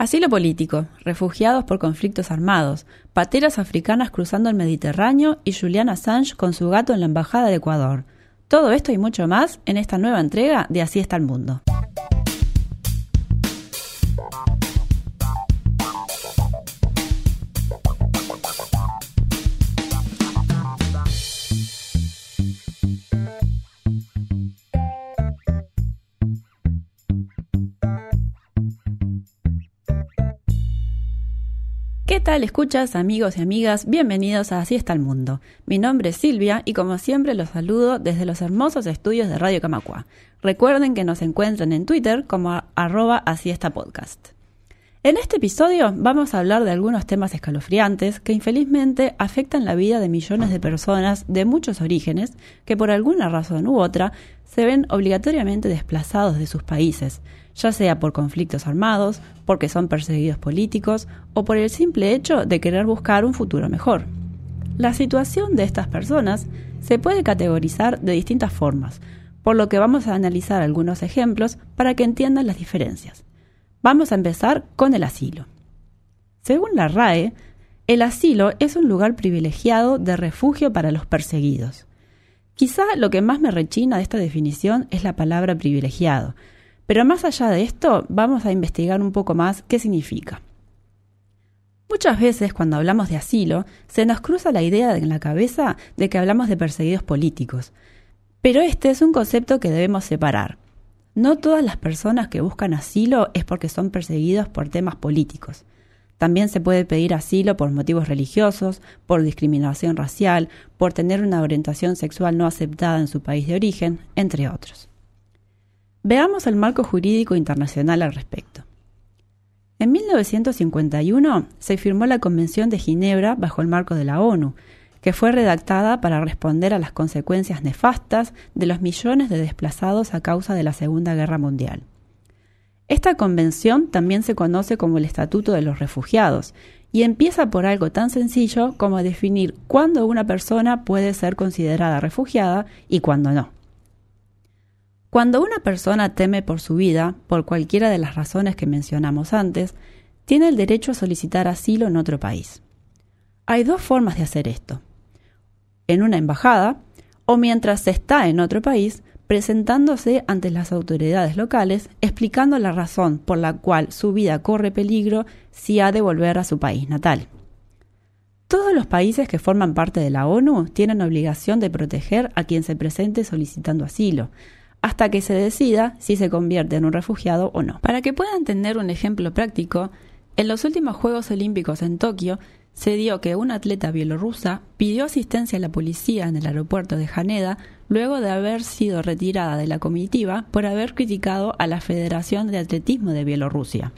Asilo político, refugiados por conflictos armados, pateras africanas cruzando el Mediterráneo y Julian Assange con su gato en la Embajada de Ecuador. Todo esto y mucho más en esta nueva entrega de Así está el mundo. Tal escuchas amigos y amigas? Bienvenidos a Así está el mundo. Mi nombre es Silvia y como siempre los saludo desde los hermosos estudios de Radio Camacua. Recuerden que nos encuentran en Twitter como arroba así podcast. En este episodio vamos a hablar de algunos temas escalofriantes que infelizmente afectan la vida de millones de personas de muchos orígenes que por alguna razón u otra se ven obligatoriamente desplazados de sus países, ya sea por conflictos armados, porque son perseguidos políticos o por el simple hecho de querer buscar un futuro mejor. La situación de estas personas se puede categorizar de distintas formas, por lo que vamos a analizar algunos ejemplos para que entiendan las diferencias. Vamos a empezar con el asilo. Según la RAE, el asilo es un lugar privilegiado de refugio para los perseguidos. Quizá lo que más me rechina de esta definición es la palabra privilegiado, pero más allá de esto vamos a investigar un poco más qué significa. Muchas veces cuando hablamos de asilo se nos cruza la idea en la cabeza de que hablamos de perseguidos políticos, pero este es un concepto que debemos separar. No todas las personas que buscan asilo es porque son perseguidos por temas políticos. También se puede pedir asilo por motivos religiosos, por discriminación racial, por tener una orientación sexual no aceptada en su país de origen, entre otros. Veamos el marco jurídico internacional al respecto. En 1951 se firmó la Convención de Ginebra bajo el marco de la ONU, que fue redactada para responder a las consecuencias nefastas de los millones de desplazados a causa de la Segunda Guerra Mundial. Esta convención también se conoce como el Estatuto de los Refugiados y empieza por algo tan sencillo como definir cuándo una persona puede ser considerada refugiada y cuándo no. Cuando una persona teme por su vida, por cualquiera de las razones que mencionamos antes, tiene el derecho a solicitar asilo en otro país. Hay dos formas de hacer esto en una embajada o mientras se está en otro país presentándose ante las autoridades locales explicando la razón por la cual su vida corre peligro si ha de volver a su país natal. Todos los países que forman parte de la ONU tienen obligación de proteger a quien se presente solicitando asilo, hasta que se decida si se convierte en un refugiado o no. Para que puedan tener un ejemplo práctico, en los últimos Juegos Olímpicos en Tokio se dio que una atleta bielorrusa pidió asistencia a la policía en el aeropuerto de Haneda luego de haber sido retirada de la comitiva por haber criticado a la Federación de Atletismo de Bielorrusia.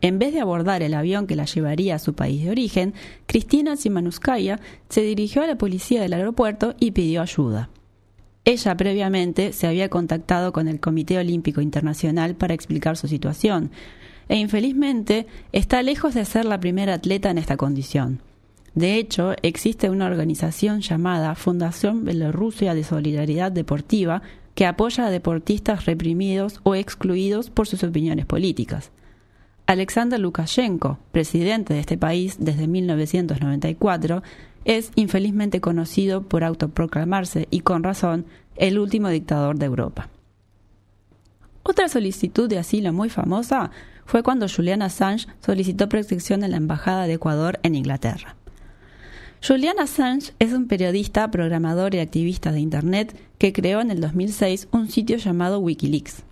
En vez de abordar el avión que la llevaría a su país de origen, Cristina Simanuskaya se dirigió a la policía del aeropuerto y pidió ayuda. Ella previamente se había contactado con el Comité Olímpico Internacional para explicar su situación, e infelizmente está lejos de ser la primera atleta en esta condición. De hecho, existe una organización llamada Fundación Bielorrusia de Solidaridad Deportiva que apoya a deportistas reprimidos o excluidos por sus opiniones políticas. Alexander Lukashenko, presidente de este país desde 1994, es infelizmente conocido por autoproclamarse, y con razón, el último dictador de Europa. Otra solicitud de asilo muy famosa fue cuando Julian Assange solicitó protección en la Embajada de Ecuador en Inglaterra. Julian Assange es un periodista, programador y activista de Internet que creó en el 2006 un sitio llamado Wikileaks.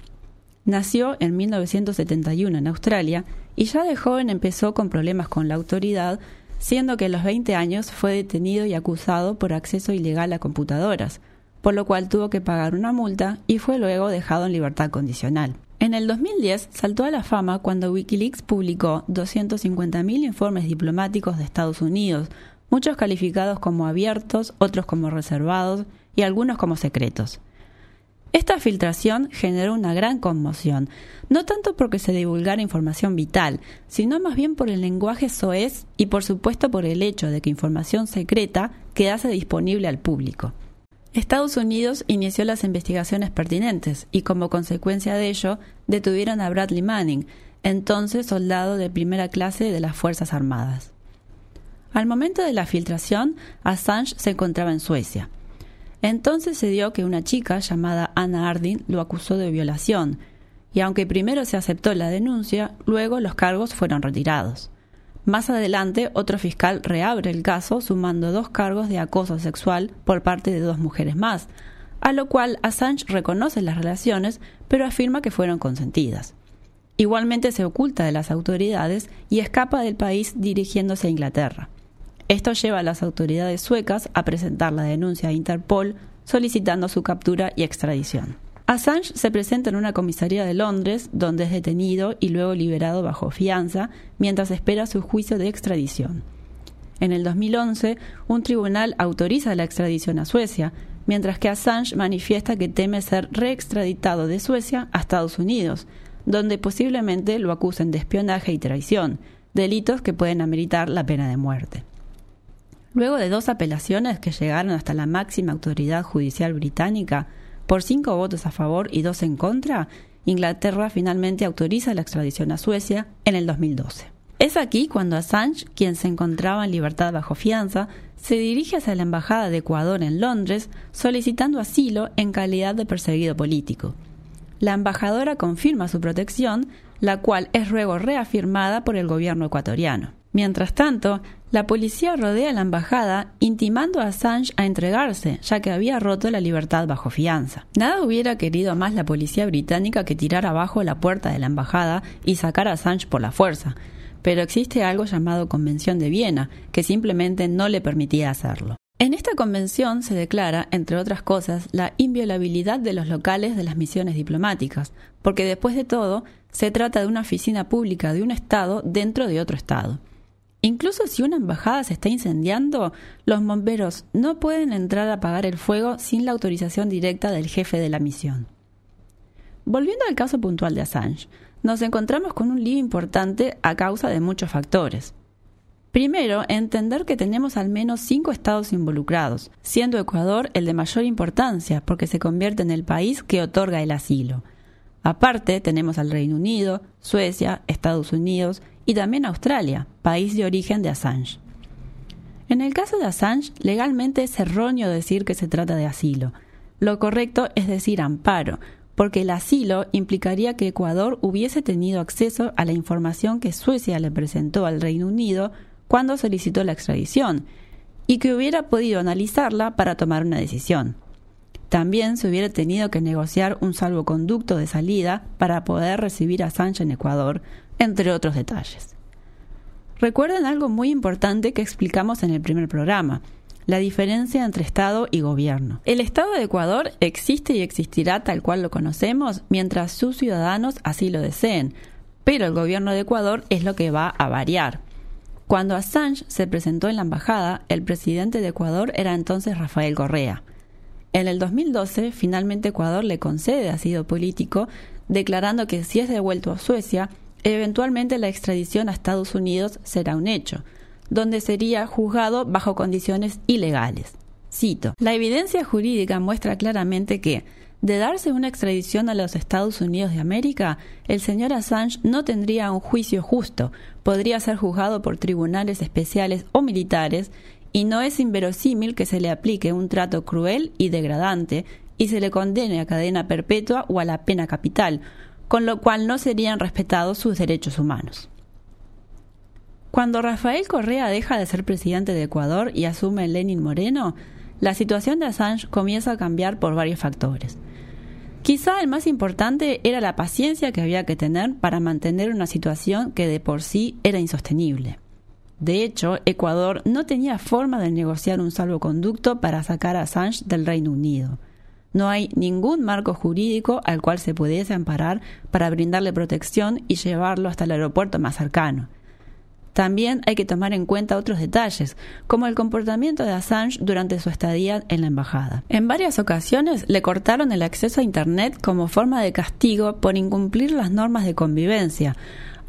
Nació en 1971 en Australia y ya de joven empezó con problemas con la autoridad, siendo que a los 20 años fue detenido y acusado por acceso ilegal a computadoras, por lo cual tuvo que pagar una multa y fue luego dejado en libertad condicional. En el 2010 saltó a la fama cuando Wikileaks publicó 250.000 informes diplomáticos de Estados Unidos, muchos calificados como abiertos, otros como reservados y algunos como secretos. Esta filtración generó una gran conmoción, no tanto porque se divulgara información vital, sino más bien por el lenguaje soez y por supuesto por el hecho de que información secreta quedase disponible al público. Estados Unidos inició las investigaciones pertinentes y como consecuencia de ello detuvieron a Bradley Manning, entonces soldado de primera clase de las Fuerzas Armadas. Al momento de la filtración, Assange se encontraba en Suecia. Entonces se dio que una chica llamada Anna Ardin lo acusó de violación, y aunque primero se aceptó la denuncia, luego los cargos fueron retirados. Más adelante, otro fiscal reabre el caso sumando dos cargos de acoso sexual por parte de dos mujeres más, a lo cual Assange reconoce las relaciones, pero afirma que fueron consentidas. Igualmente se oculta de las autoridades y escapa del país dirigiéndose a Inglaterra. Esto lleva a las autoridades suecas a presentar la denuncia a Interpol solicitando su captura y extradición. Assange se presenta en una comisaría de Londres, donde es detenido y luego liberado bajo fianza, mientras espera su juicio de extradición. En el 2011, un tribunal autoriza la extradición a Suecia, mientras que Assange manifiesta que teme ser reextraditado de Suecia a Estados Unidos, donde posiblemente lo acusen de espionaje y traición, delitos que pueden ameritar la pena de muerte. Luego de dos apelaciones que llegaron hasta la máxima autoridad judicial británica, por cinco votos a favor y dos en contra, Inglaterra finalmente autoriza la extradición a Suecia en el 2012. Es aquí cuando Assange, quien se encontraba en libertad bajo fianza, se dirige hacia la Embajada de Ecuador en Londres solicitando asilo en calidad de perseguido político. La embajadora confirma su protección, la cual es luego reafirmada por el gobierno ecuatoriano. Mientras tanto, la policía rodea la embajada intimando a Assange a entregarse, ya que había roto la libertad bajo fianza. Nada hubiera querido más la policía británica que tirar abajo la puerta de la embajada y sacar a Assange por la fuerza, pero existe algo llamado Convención de Viena, que simplemente no le permitía hacerlo. En esta convención se declara, entre otras cosas, la inviolabilidad de los locales de las misiones diplomáticas, porque después de todo, se trata de una oficina pública de un Estado dentro de otro Estado. Incluso si una embajada se está incendiando, los bomberos no pueden entrar a apagar el fuego sin la autorización directa del jefe de la misión. Volviendo al caso puntual de Assange, nos encontramos con un lío importante a causa de muchos factores. Primero, entender que tenemos al menos cinco estados involucrados, siendo Ecuador el de mayor importancia porque se convierte en el país que otorga el asilo. Aparte, tenemos al Reino Unido, Suecia, Estados Unidos y también Australia, país de origen de Assange. En el caso de Assange, legalmente es erróneo decir que se trata de asilo. Lo correcto es decir amparo, porque el asilo implicaría que Ecuador hubiese tenido acceso a la información que Suecia le presentó al Reino Unido cuando solicitó la extradición, y que hubiera podido analizarla para tomar una decisión. También se hubiera tenido que negociar un salvoconducto de salida para poder recibir a Assange en Ecuador, entre otros detalles. Recuerden algo muy importante que explicamos en el primer programa, la diferencia entre Estado y gobierno. El Estado de Ecuador existe y existirá tal cual lo conocemos mientras sus ciudadanos así lo deseen, pero el gobierno de Ecuador es lo que va a variar. Cuando Assange se presentó en la embajada, el presidente de Ecuador era entonces Rafael Correa. En el 2012, finalmente Ecuador le concede asilo político, declarando que si es devuelto a Suecia, Eventualmente la extradición a Estados Unidos será un hecho, donde sería juzgado bajo condiciones ilegales. Cito, la evidencia jurídica muestra claramente que, de darse una extradición a los Estados Unidos de América, el señor Assange no tendría un juicio justo, podría ser juzgado por tribunales especiales o militares, y no es inverosímil que se le aplique un trato cruel y degradante y se le condene a cadena perpetua o a la pena capital, con lo cual no serían respetados sus derechos humanos. Cuando Rafael Correa deja de ser presidente de Ecuador y asume Lenin Moreno, la situación de Assange comienza a cambiar por varios factores. Quizá el más importante era la paciencia que había que tener para mantener una situación que de por sí era insostenible. De hecho, Ecuador no tenía forma de negociar un salvoconducto para sacar a Assange del Reino Unido. No hay ningún marco jurídico al cual se pudiese amparar para brindarle protección y llevarlo hasta el aeropuerto más cercano. También hay que tomar en cuenta otros detalles, como el comportamiento de Assange durante su estadía en la embajada. En varias ocasiones le cortaron el acceso a Internet como forma de castigo por incumplir las normas de convivencia,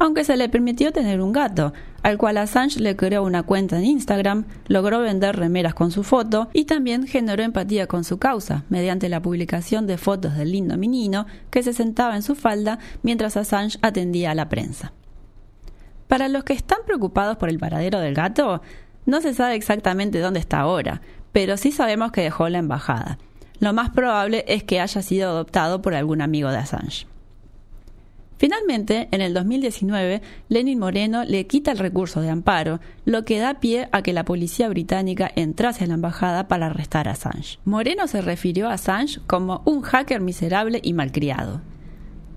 aunque se le permitió tener un gato, al cual Assange le creó una cuenta en Instagram, logró vender remeras con su foto y también generó empatía con su causa, mediante la publicación de fotos del lindo menino que se sentaba en su falda mientras Assange atendía a la prensa. Para los que están preocupados por el paradero del gato, no se sabe exactamente dónde está ahora, pero sí sabemos que dejó la embajada. Lo más probable es que haya sido adoptado por algún amigo de Assange. Finalmente, en el 2019, Lenin Moreno le quita el recurso de amparo, lo que da pie a que la policía británica entrase a la embajada para arrestar a Assange. Moreno se refirió a Assange como un hacker miserable y malcriado.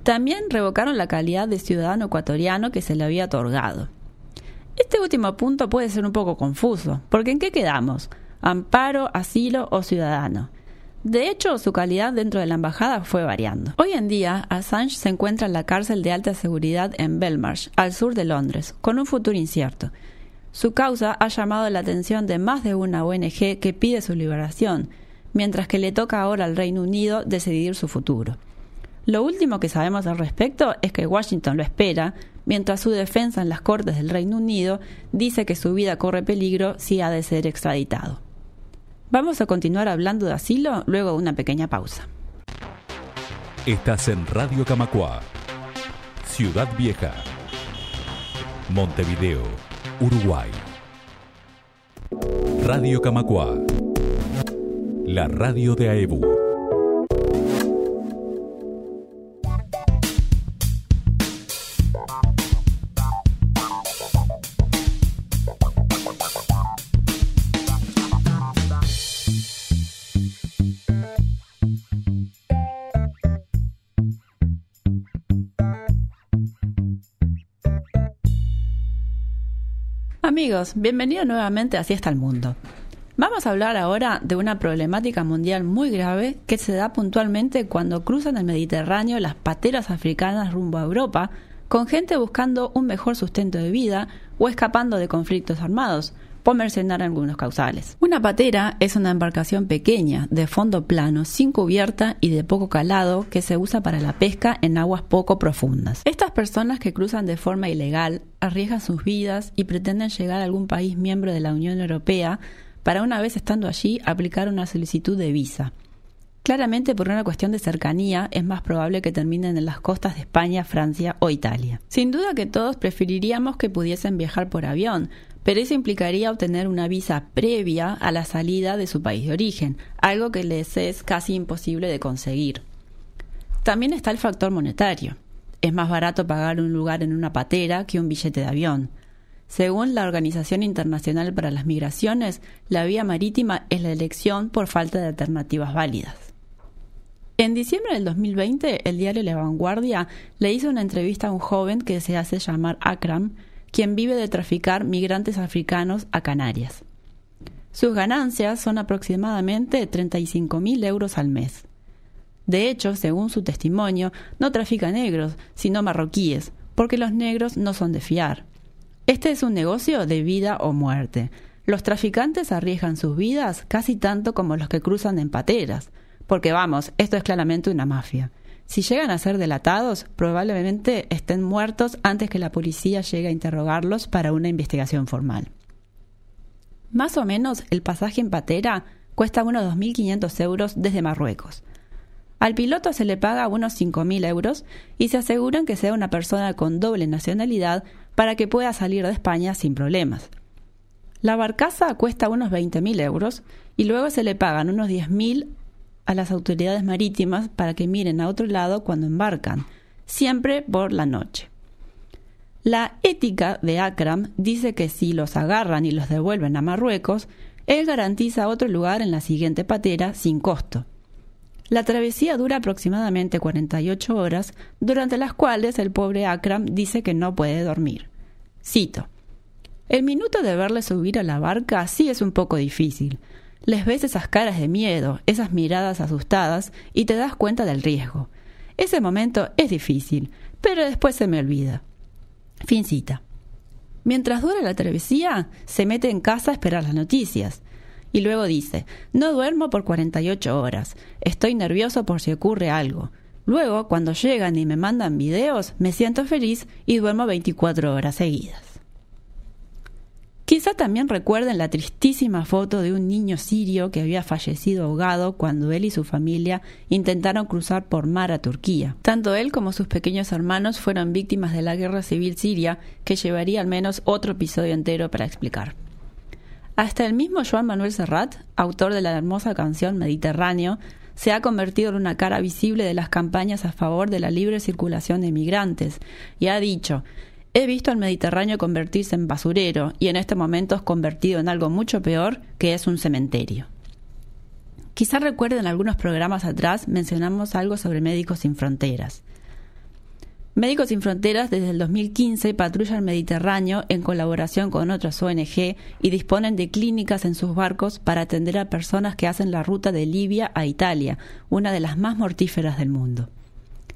También revocaron la calidad de ciudadano ecuatoriano que se le había otorgado. Este último punto puede ser un poco confuso, porque ¿en qué quedamos? ¿Amparo, asilo o ciudadano? De hecho, su calidad dentro de la embajada fue variando. Hoy en día, Assange se encuentra en la cárcel de alta seguridad en Belmarsh, al sur de Londres, con un futuro incierto. Su causa ha llamado la atención de más de una ONG que pide su liberación, mientras que le toca ahora al Reino Unido decidir su futuro. Lo último que sabemos al respecto es que Washington lo espera, mientras su defensa en las Cortes del Reino Unido dice que su vida corre peligro si ha de ser extraditado. Vamos a continuar hablando de asilo luego de una pequeña pausa. Estás en Radio Camacua, Ciudad Vieja, Montevideo, Uruguay. Radio Camacua, la radio de AEBU. Amigos, bienvenidos nuevamente a Así está el mundo. Vamos a hablar ahora de una problemática mundial muy grave que se da puntualmente cuando cruzan el Mediterráneo las pateras africanas rumbo a Europa, con gente buscando un mejor sustento de vida o escapando de conflictos armados, por mencionar algunos causales. Una patera es una embarcación pequeña, de fondo plano, sin cubierta y de poco calado que se usa para la pesca en aguas poco profundas. Estas personas que cruzan de forma ilegal arriesgan sus vidas y pretenden llegar a algún país miembro de la Unión Europea para una vez estando allí aplicar una solicitud de visa. Claramente por una cuestión de cercanía es más probable que terminen en las costas de España, Francia o Italia. Sin duda que todos preferiríamos que pudiesen viajar por avión, pero eso implicaría obtener una visa previa a la salida de su país de origen, algo que les es casi imposible de conseguir. También está el factor monetario. Es más barato pagar un lugar en una patera que un billete de avión. Según la Organización Internacional para las Migraciones, la vía marítima es la elección por falta de alternativas válidas. En diciembre del 2020, el diario La Vanguardia le hizo una entrevista a un joven que se hace llamar Akram, quien vive de traficar migrantes africanos a Canarias. Sus ganancias son aproximadamente 35.000 euros al mes. De hecho, según su testimonio, no trafica negros, sino marroquíes, porque los negros no son de fiar. Este es un negocio de vida o muerte. Los traficantes arriesgan sus vidas casi tanto como los que cruzan en pateras, porque vamos, esto es claramente una mafia. Si llegan a ser delatados, probablemente estén muertos antes que la policía llegue a interrogarlos para una investigación formal. Más o menos el pasaje en patera cuesta unos 2.500 euros desde Marruecos. Al piloto se le paga unos 5.000 euros y se aseguran que sea una persona con doble nacionalidad para que pueda salir de España sin problemas. La barcaza cuesta unos 20.000 euros y luego se le pagan unos 10.000 a las autoridades marítimas para que miren a otro lado cuando embarcan, siempre por la noche. La ética de Akram dice que si los agarran y los devuelven a Marruecos, él garantiza otro lugar en la siguiente patera sin costo. La travesía dura aproximadamente 48 horas, durante las cuales el pobre Akram dice que no puede dormir. Cito: El minuto de verle subir a la barca sí es un poco difícil, les ves esas caras de miedo, esas miradas asustadas y te das cuenta del riesgo. Ese momento es difícil, pero después se me olvida. Fin cita. Mientras dura la travesía, se mete en casa a esperar las noticias. Y luego dice, no duermo por 48 horas, estoy nervioso por si ocurre algo. Luego, cuando llegan y me mandan videos, me siento feliz y duermo 24 horas seguidas. Quizá también recuerden la tristísima foto de un niño sirio que había fallecido ahogado cuando él y su familia intentaron cruzar por mar a Turquía. Tanto él como sus pequeños hermanos fueron víctimas de la guerra civil siria, que llevaría al menos otro episodio entero para explicar. Hasta el mismo Joan Manuel Serrat, autor de la hermosa canción Mediterráneo, se ha convertido en una cara visible de las campañas a favor de la libre circulación de migrantes y ha dicho He visto al Mediterráneo convertirse en basurero y en este momento es convertido en algo mucho peor, que es un cementerio. Quizá recuerden algunos programas atrás mencionamos algo sobre Médicos Sin Fronteras. Médicos Sin Fronteras desde el 2015 patrulla el Mediterráneo en colaboración con otras ONG y disponen de clínicas en sus barcos para atender a personas que hacen la ruta de Libia a Italia, una de las más mortíferas del mundo.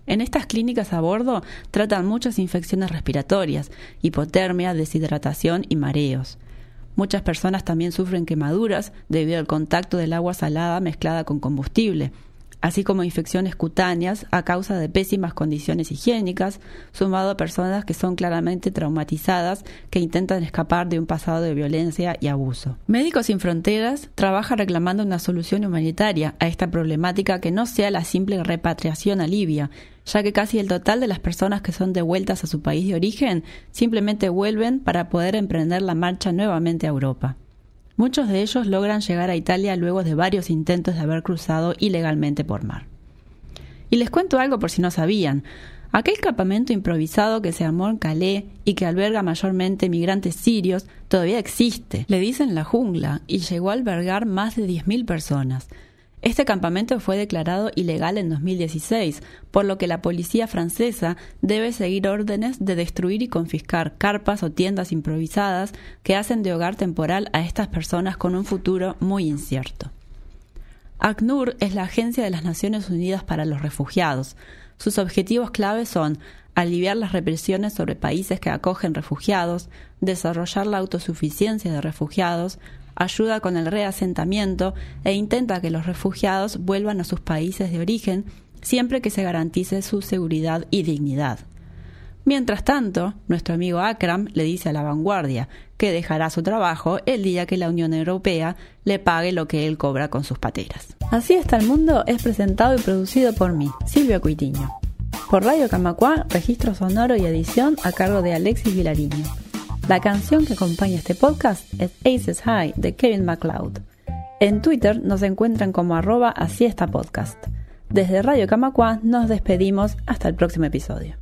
En estas clínicas a bordo tratan muchas infecciones respiratorias, hipotermia, deshidratación y mareos. Muchas personas también sufren quemaduras debido al contacto del agua salada mezclada con combustible, así como infecciones cutáneas a causa de pésimas condiciones higiénicas, sumado a personas que son claramente traumatizadas que intentan escapar de un pasado de violencia y abuso. Médicos Sin Fronteras trabaja reclamando una solución humanitaria a esta problemática que no sea la simple repatriación a Libia, ya que casi el total de las personas que son devueltas a su país de origen simplemente vuelven para poder emprender la marcha nuevamente a Europa. Muchos de ellos logran llegar a Italia luego de varios intentos de haber cruzado ilegalmente por mar. Y les cuento algo por si no sabían. Aquel campamento improvisado que se armó en Calais y que alberga mayormente migrantes sirios todavía existe. Le dicen la jungla y llegó a albergar más de 10.000 personas. Este campamento fue declarado ilegal en 2016, por lo que la policía francesa debe seguir órdenes de destruir y confiscar carpas o tiendas improvisadas que hacen de hogar temporal a estas personas con un futuro muy incierto. ACNUR es la Agencia de las Naciones Unidas para los Refugiados. Sus objetivos claves son aliviar las represiones sobre países que acogen refugiados, desarrollar la autosuficiencia de refugiados, ayuda con el reasentamiento e intenta que los refugiados vuelvan a sus países de origen siempre que se garantice su seguridad y dignidad. Mientras tanto, nuestro amigo Akram le dice a la vanguardia que dejará su trabajo el día que la Unión Europea le pague lo que él cobra con sus pateras. Así está el mundo es presentado y producido por mí, Silvia Cuitiño. Por Radio Camacua, registro sonoro y edición a cargo de Alexis Vilariño. La canción que acompaña este podcast es Aces High de Kevin MacLeod. En Twitter nos encuentran como arroba así podcast. Desde Radio Camacua nos despedimos hasta el próximo episodio.